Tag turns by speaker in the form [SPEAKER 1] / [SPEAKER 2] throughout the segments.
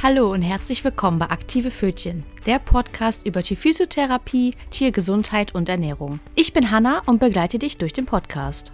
[SPEAKER 1] Hallo und herzlich willkommen bei Aktive Fötchen, der Podcast über Tierphysiotherapie, Tiergesundheit und Ernährung. Ich bin Hanna und begleite dich durch den Podcast.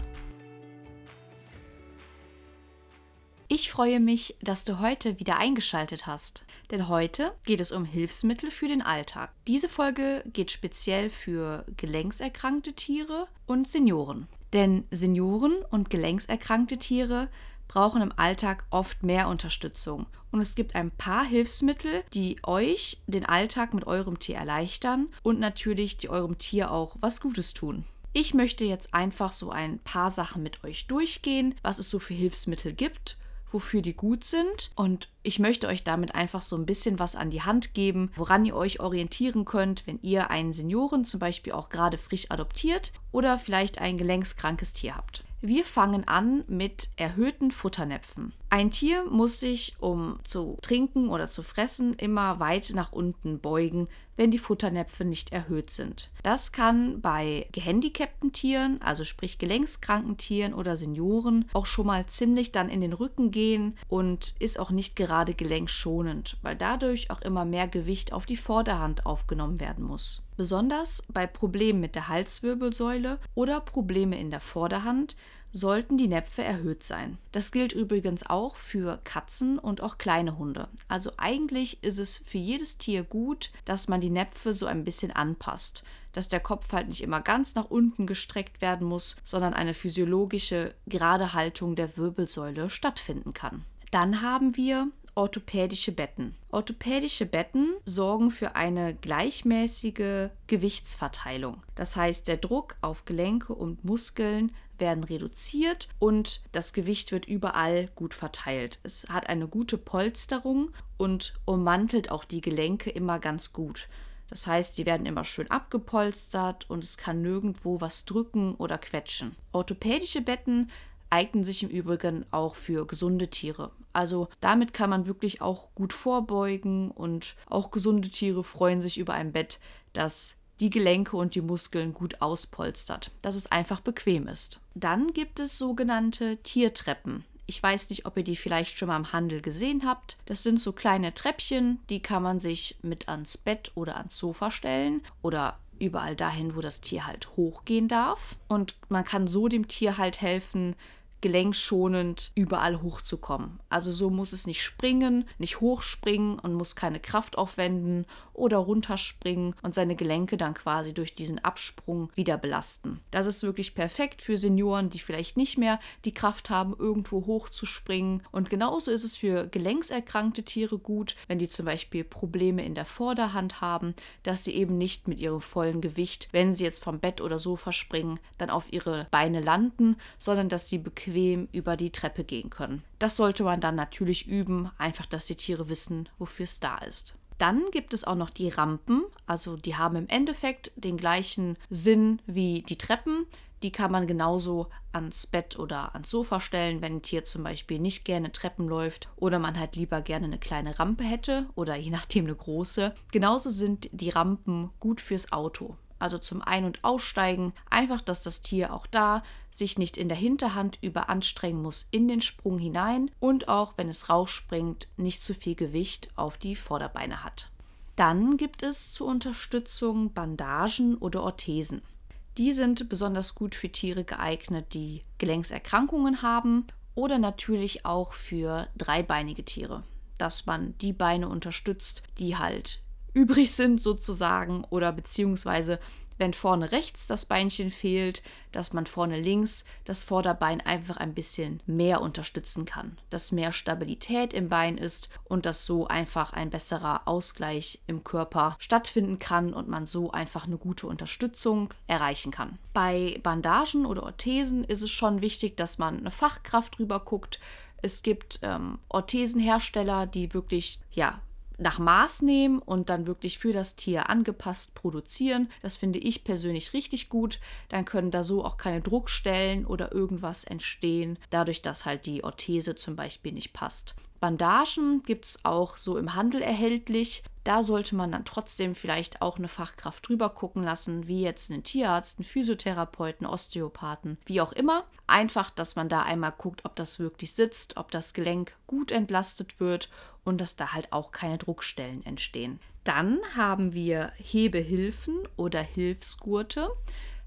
[SPEAKER 1] Ich freue mich, dass du heute wieder eingeschaltet hast, denn heute geht es um Hilfsmittel für den Alltag. Diese Folge geht speziell für gelenkserkrankte Tiere und Senioren. Denn Senioren und gelenkserkrankte Tiere brauchen im Alltag oft mehr Unterstützung. Und es gibt ein paar Hilfsmittel, die euch den Alltag mit eurem Tier erleichtern und natürlich die eurem Tier auch was Gutes tun. Ich möchte jetzt einfach so ein paar Sachen mit euch durchgehen, was es so für Hilfsmittel gibt wofür die gut sind. Und ich möchte euch damit einfach so ein bisschen was an die Hand geben, woran ihr euch orientieren könnt, wenn ihr einen Senioren zum Beispiel auch gerade frisch adoptiert oder vielleicht ein gelenkskrankes Tier habt. Wir fangen an mit erhöhten Futternäpfen. Ein Tier muss sich, um zu trinken oder zu fressen, immer weit nach unten beugen, wenn die Futternäpfe nicht erhöht sind. Das kann bei gehandicapten Tieren, also sprich gelenkskranken Tieren oder Senioren, auch schon mal ziemlich dann in den Rücken gehen und ist auch nicht gerade gelenkschonend, weil dadurch auch immer mehr Gewicht auf die Vorderhand aufgenommen werden muss. Besonders bei Problemen mit der Halswirbelsäule oder Probleme in der Vorderhand sollten die Näpfe erhöht sein. Das gilt übrigens auch für Katzen und auch kleine Hunde. Also eigentlich ist es für jedes Tier gut, dass man die Näpfe so ein bisschen anpasst, dass der Kopf halt nicht immer ganz nach unten gestreckt werden muss, sondern eine physiologische gerade Haltung der Wirbelsäule stattfinden kann. Dann haben wir orthopädische Betten. Orthopädische Betten sorgen für eine gleichmäßige Gewichtsverteilung. Das heißt, der Druck auf Gelenke und Muskeln werden reduziert und das Gewicht wird überall gut verteilt. Es hat eine gute Polsterung und ummantelt auch die Gelenke immer ganz gut. Das heißt, die werden immer schön abgepolstert und es kann nirgendwo was drücken oder quetschen. Orthopädische Betten eignen sich im Übrigen auch für gesunde Tiere. Also damit kann man wirklich auch gut vorbeugen und auch gesunde Tiere freuen sich über ein Bett, das die Gelenke und die Muskeln gut auspolstert, dass es einfach bequem ist. Dann gibt es sogenannte Tiertreppen. Ich weiß nicht, ob ihr die vielleicht schon mal im Handel gesehen habt. Das sind so kleine Treppchen, die kann man sich mit ans Bett oder ans Sofa stellen oder überall dahin, wo das Tier halt hochgehen darf. Und man kann so dem Tier halt helfen, gelenkschonend überall hochzukommen. Also so muss es nicht springen, nicht hochspringen und muss keine Kraft aufwenden oder runterspringen und seine Gelenke dann quasi durch diesen Absprung wieder belasten. Das ist wirklich perfekt für Senioren, die vielleicht nicht mehr die Kraft haben, irgendwo hochzuspringen. Und genauso ist es für gelenkserkrankte Tiere gut, wenn die zum Beispiel Probleme in der Vorderhand haben, dass sie eben nicht mit ihrem vollen Gewicht, wenn sie jetzt vom Bett oder Sofa springen, dann auf ihre Beine landen, sondern dass sie bequem bequem über die Treppe gehen können. Das sollte man dann natürlich üben, einfach dass die Tiere wissen, wofür es da ist. Dann gibt es auch noch die Rampen, also die haben im Endeffekt den gleichen Sinn wie die Treppen. Die kann man genauso ans Bett oder ans Sofa stellen, wenn ein Tier zum Beispiel nicht gerne Treppen läuft oder man halt lieber gerne eine kleine Rampe hätte oder je nachdem eine große. Genauso sind die Rampen gut fürs Auto also zum Ein- und Aussteigen, einfach, dass das Tier auch da sich nicht in der Hinterhand überanstrengen muss in den Sprung hinein und auch, wenn es rausspringt, nicht zu viel Gewicht auf die Vorderbeine hat. Dann gibt es zur Unterstützung Bandagen oder Orthesen. Die sind besonders gut für Tiere geeignet, die Gelenkserkrankungen haben oder natürlich auch für dreibeinige Tiere, dass man die Beine unterstützt, die halt übrig sind sozusagen oder beziehungsweise wenn vorne rechts das Beinchen fehlt, dass man vorne links das Vorderbein einfach ein bisschen mehr unterstützen kann, dass mehr Stabilität im Bein ist und dass so einfach ein besserer Ausgleich im Körper stattfinden kann und man so einfach eine gute Unterstützung erreichen kann. Bei Bandagen oder Orthesen ist es schon wichtig, dass man eine Fachkraft drüber guckt. Es gibt ähm, Orthesenhersteller, die wirklich ja nach Maß nehmen und dann wirklich für das Tier angepasst produzieren. Das finde ich persönlich richtig gut. Dann können da so auch keine Druckstellen oder irgendwas entstehen, dadurch, dass halt die Orthese zum Beispiel nicht passt. Bandagen gibt es auch so im Handel erhältlich. Da sollte man dann trotzdem vielleicht auch eine Fachkraft drüber gucken lassen, wie jetzt einen Tierarzt, einen Physiotherapeuten, Osteopathen, wie auch immer. Einfach, dass man da einmal guckt, ob das wirklich sitzt, ob das Gelenk gut entlastet wird und dass da halt auch keine Druckstellen entstehen. Dann haben wir Hebehilfen oder Hilfsgurte.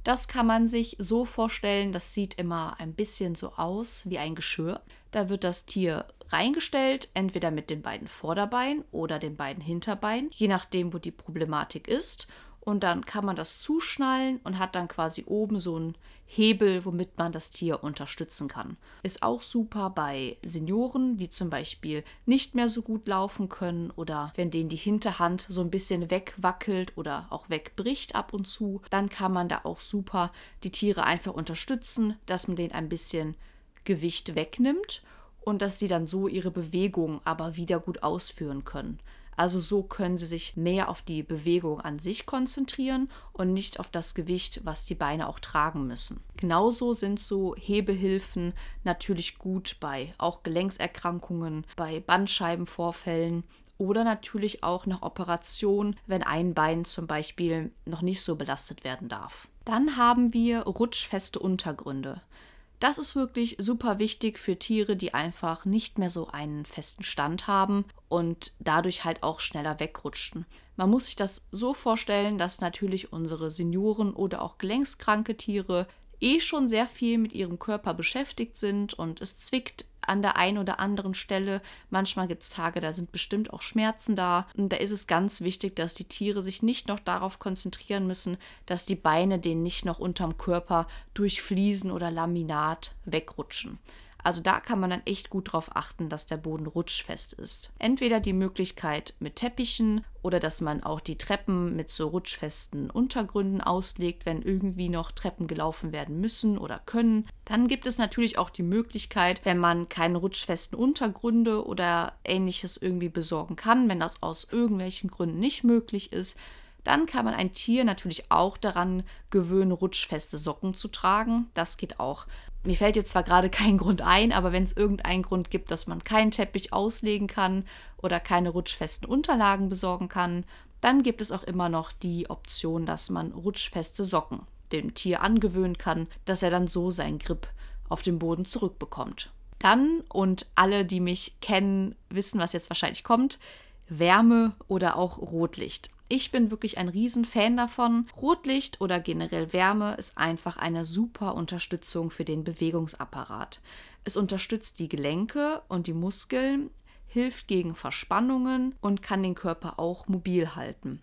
[SPEAKER 1] Das kann man sich so vorstellen, das sieht immer ein bisschen so aus wie ein Geschirr. Da wird das Tier reingestellt, entweder mit den beiden Vorderbeinen oder den beiden Hinterbeinen, je nachdem, wo die Problematik ist. Und dann kann man das zuschnallen und hat dann quasi oben so einen Hebel, womit man das Tier unterstützen kann. Ist auch super bei Senioren, die zum Beispiel nicht mehr so gut laufen können oder wenn denen die Hinterhand so ein bisschen wegwackelt oder auch wegbricht ab und zu, dann kann man da auch super die Tiere einfach unterstützen, dass man denen ein bisschen Gewicht wegnimmt und dass sie dann so ihre Bewegung aber wieder gut ausführen können. Also so können sie sich mehr auf die Bewegung an sich konzentrieren und nicht auf das Gewicht, was die Beine auch tragen müssen. Genauso sind so Hebehilfen natürlich gut bei auch Gelenkserkrankungen, bei Bandscheibenvorfällen oder natürlich auch nach Operation, wenn ein Bein zum Beispiel noch nicht so belastet werden darf. Dann haben wir rutschfeste Untergründe. Das ist wirklich super wichtig für Tiere, die einfach nicht mehr so einen festen Stand haben und dadurch halt auch schneller wegrutschen. Man muss sich das so vorstellen, dass natürlich unsere Senioren oder auch gelenkskranke Tiere eh schon sehr viel mit ihrem Körper beschäftigt sind und es zwickt an der einen oder anderen Stelle. Manchmal gibt es Tage, da sind bestimmt auch Schmerzen da. Und da ist es ganz wichtig, dass die Tiere sich nicht noch darauf konzentrieren müssen, dass die Beine denen nicht noch unterm Körper durch Fliesen oder Laminat wegrutschen. Also da kann man dann echt gut drauf achten, dass der Boden rutschfest ist. Entweder die Möglichkeit mit Teppichen oder dass man auch die Treppen mit so rutschfesten Untergründen auslegt, wenn irgendwie noch Treppen gelaufen werden müssen oder können. Dann gibt es natürlich auch die Möglichkeit, wenn man keine rutschfesten Untergründe oder ähnliches irgendwie besorgen kann, wenn das aus irgendwelchen Gründen nicht möglich ist, dann kann man ein Tier natürlich auch daran gewöhnen, rutschfeste Socken zu tragen. Das geht auch. Mir fällt jetzt zwar gerade kein Grund ein, aber wenn es irgendeinen Grund gibt, dass man keinen Teppich auslegen kann oder keine rutschfesten Unterlagen besorgen kann, dann gibt es auch immer noch die Option, dass man rutschfeste Socken dem Tier angewöhnen kann, dass er dann so seinen Grip auf dem Boden zurückbekommt. Dann, und alle, die mich kennen, wissen, was jetzt wahrscheinlich kommt, Wärme oder auch Rotlicht. Ich bin wirklich ein Riesenfan davon. Rotlicht oder generell Wärme ist einfach eine super Unterstützung für den Bewegungsapparat. Es unterstützt die Gelenke und die Muskeln, hilft gegen Verspannungen und kann den Körper auch mobil halten.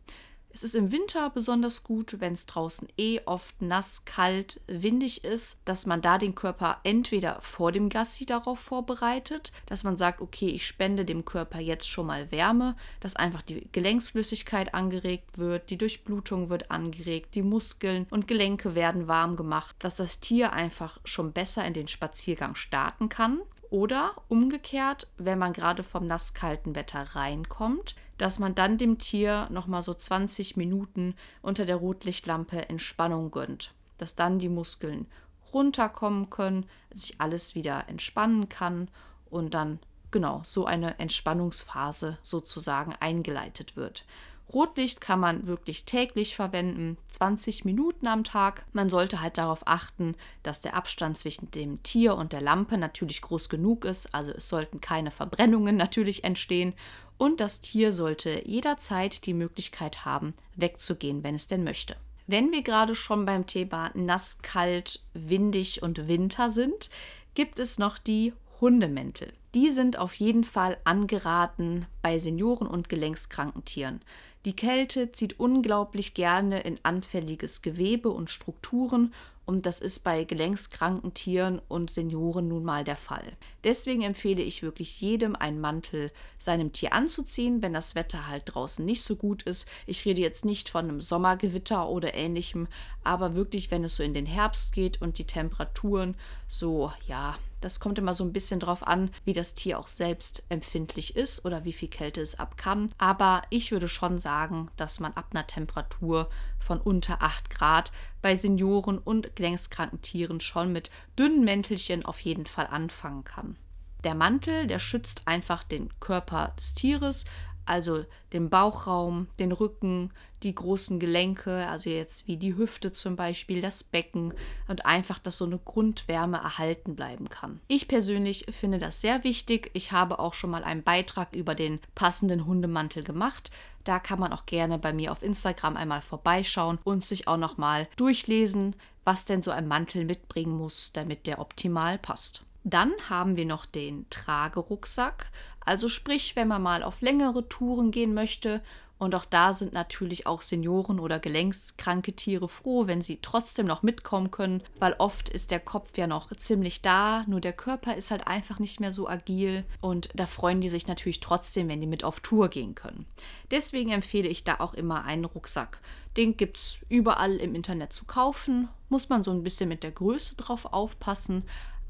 [SPEAKER 1] Es ist im Winter besonders gut, wenn es draußen eh oft nass, kalt, windig ist, dass man da den Körper entweder vor dem Gassi darauf vorbereitet, dass man sagt, okay, ich spende dem Körper jetzt schon mal Wärme, dass einfach die Gelenksflüssigkeit angeregt wird, die Durchblutung wird angeregt, die Muskeln und Gelenke werden warm gemacht, dass das Tier einfach schon besser in den Spaziergang starten kann. Oder umgekehrt, wenn man gerade vom nasskalten Wetter reinkommt, dass man dann dem Tier nochmal so 20 Minuten unter der Rotlichtlampe Entspannung gönnt. Dass dann die Muskeln runterkommen können, sich alles wieder entspannen kann und dann genau so eine Entspannungsphase sozusagen eingeleitet wird. Rotlicht kann man wirklich täglich verwenden, 20 Minuten am Tag. Man sollte halt darauf achten, dass der Abstand zwischen dem Tier und der Lampe natürlich groß genug ist, also es sollten keine Verbrennungen natürlich entstehen und das Tier sollte jederzeit die Möglichkeit haben, wegzugehen, wenn es denn möchte. Wenn wir gerade schon beim Thema nass, kalt, windig und Winter sind, gibt es noch die Hundemäntel. Die sind auf jeden Fall angeraten bei Senioren und gelenkskranken Tieren. Die Kälte zieht unglaublich gerne in anfälliges Gewebe und Strukturen und das ist bei gelenkskranken Tieren und Senioren nun mal der Fall. Deswegen empfehle ich wirklich jedem einen Mantel seinem Tier anzuziehen, wenn das Wetter halt draußen nicht so gut ist. Ich rede jetzt nicht von einem Sommergewitter oder ähnlichem, aber wirklich, wenn es so in den Herbst geht und die Temperaturen so, ja, das kommt immer so ein bisschen drauf an, wie das Tier auch selbst empfindlich ist oder wie viel Kälte es ab kann. Aber ich würde schon sagen, dass man ab einer Temperatur von unter 8 Grad bei Senioren und gelenkskranken Tieren schon mit dünnen Mäntelchen auf jeden Fall anfangen kann. Der Mantel, der schützt einfach den Körper des Tieres, also den Bauchraum, den Rücken, die großen Gelenke, also jetzt wie die Hüfte zum Beispiel, das Becken und einfach, dass so eine Grundwärme erhalten bleiben kann. Ich persönlich finde das sehr wichtig. Ich habe auch schon mal einen Beitrag über den passenden Hundemantel gemacht. Da kann man auch gerne bei mir auf Instagram einmal vorbeischauen und sich auch noch mal durchlesen, was denn so ein Mantel mitbringen muss, damit der optimal passt. Dann haben wir noch den Tragerucksack. Also sprich, wenn man mal auf längere Touren gehen möchte und auch da sind natürlich auch Senioren oder gelenkskranke Tiere froh, wenn sie trotzdem noch mitkommen können, weil oft ist der Kopf ja noch ziemlich da, nur der Körper ist halt einfach nicht mehr so agil und da freuen die sich natürlich trotzdem, wenn die mit auf Tour gehen können. Deswegen empfehle ich da auch immer einen Rucksack. Den gibt es überall im Internet zu kaufen, muss man so ein bisschen mit der Größe drauf aufpassen,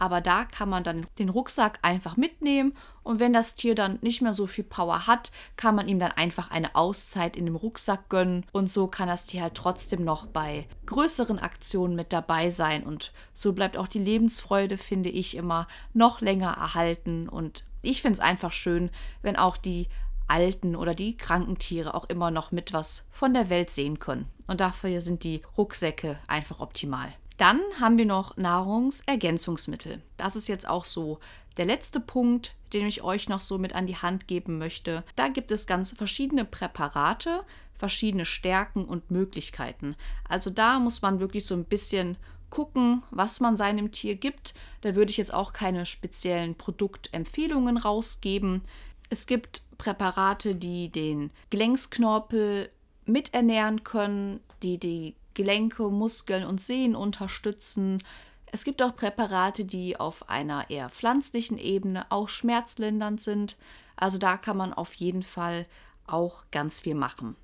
[SPEAKER 1] aber da kann man dann den Rucksack einfach mitnehmen und wenn das Tier dann nicht mehr so viel Power hat, kann man ihm dann einfach eine Auszeit in dem Rucksack gönnen und so kann das Tier halt trotzdem noch bei größeren Aktionen mit dabei sein und so bleibt auch die Lebensfreude, finde ich, immer noch länger erhalten und ich finde es einfach schön, wenn auch die alten oder die kranken Tiere auch immer noch mit was von der Welt sehen können. Und dafür sind die Rucksäcke einfach optimal. Dann haben wir noch Nahrungsergänzungsmittel. Das ist jetzt auch so der letzte Punkt, den ich euch noch so mit an die Hand geben möchte. Da gibt es ganz verschiedene Präparate, verschiedene Stärken und Möglichkeiten. Also da muss man wirklich so ein bisschen gucken, was man seinem Tier gibt. Da würde ich jetzt auch keine speziellen Produktempfehlungen rausgeben. Es gibt Präparate, die den Gelenksknorpel miternähren können, die die Gelenke, Muskeln und Sehnen unterstützen. Es gibt auch Präparate, die auf einer eher pflanzlichen Ebene auch schmerzlindernd sind. Also da kann man auf jeden Fall auch ganz viel machen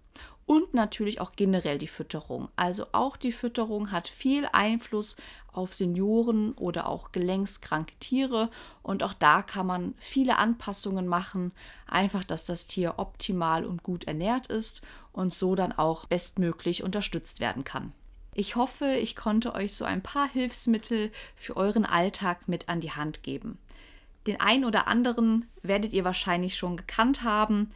[SPEAKER 1] und natürlich auch generell die Fütterung. Also auch die Fütterung hat viel Einfluss auf Senioren oder auch gelenkskranke Tiere und auch da kann man viele Anpassungen machen, einfach dass das Tier optimal und gut ernährt ist und so dann auch bestmöglich unterstützt werden kann. Ich hoffe, ich konnte euch so ein paar Hilfsmittel für euren Alltag mit an die Hand geben. Den einen oder anderen werdet ihr wahrscheinlich schon gekannt haben,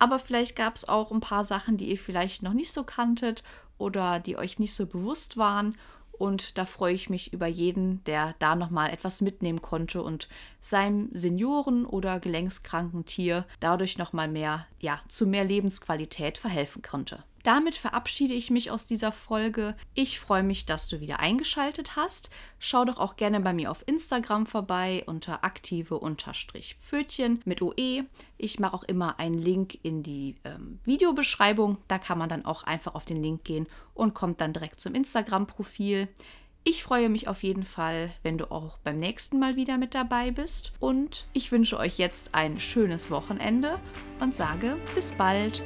[SPEAKER 1] aber vielleicht gab es auch ein paar Sachen, die ihr vielleicht noch nicht so kanntet oder die euch nicht so bewusst waren. Und da freue ich mich über jeden, der da nochmal etwas mitnehmen konnte und seinem Senioren- oder gelenkskranken Tier dadurch nochmal mehr, ja, zu mehr Lebensqualität verhelfen konnte. Damit verabschiede ich mich aus dieser Folge. Ich freue mich, dass du wieder eingeschaltet hast. Schau doch auch gerne bei mir auf Instagram vorbei unter aktive-pfötchen mit OE. Ich mache auch immer einen Link in die ähm, Videobeschreibung. Da kann man dann auch einfach auf den Link gehen und kommt dann direkt zum Instagram-Profil. Ich freue mich auf jeden Fall, wenn du auch beim nächsten Mal wieder mit dabei bist. Und ich wünsche euch jetzt ein schönes Wochenende und sage bis bald.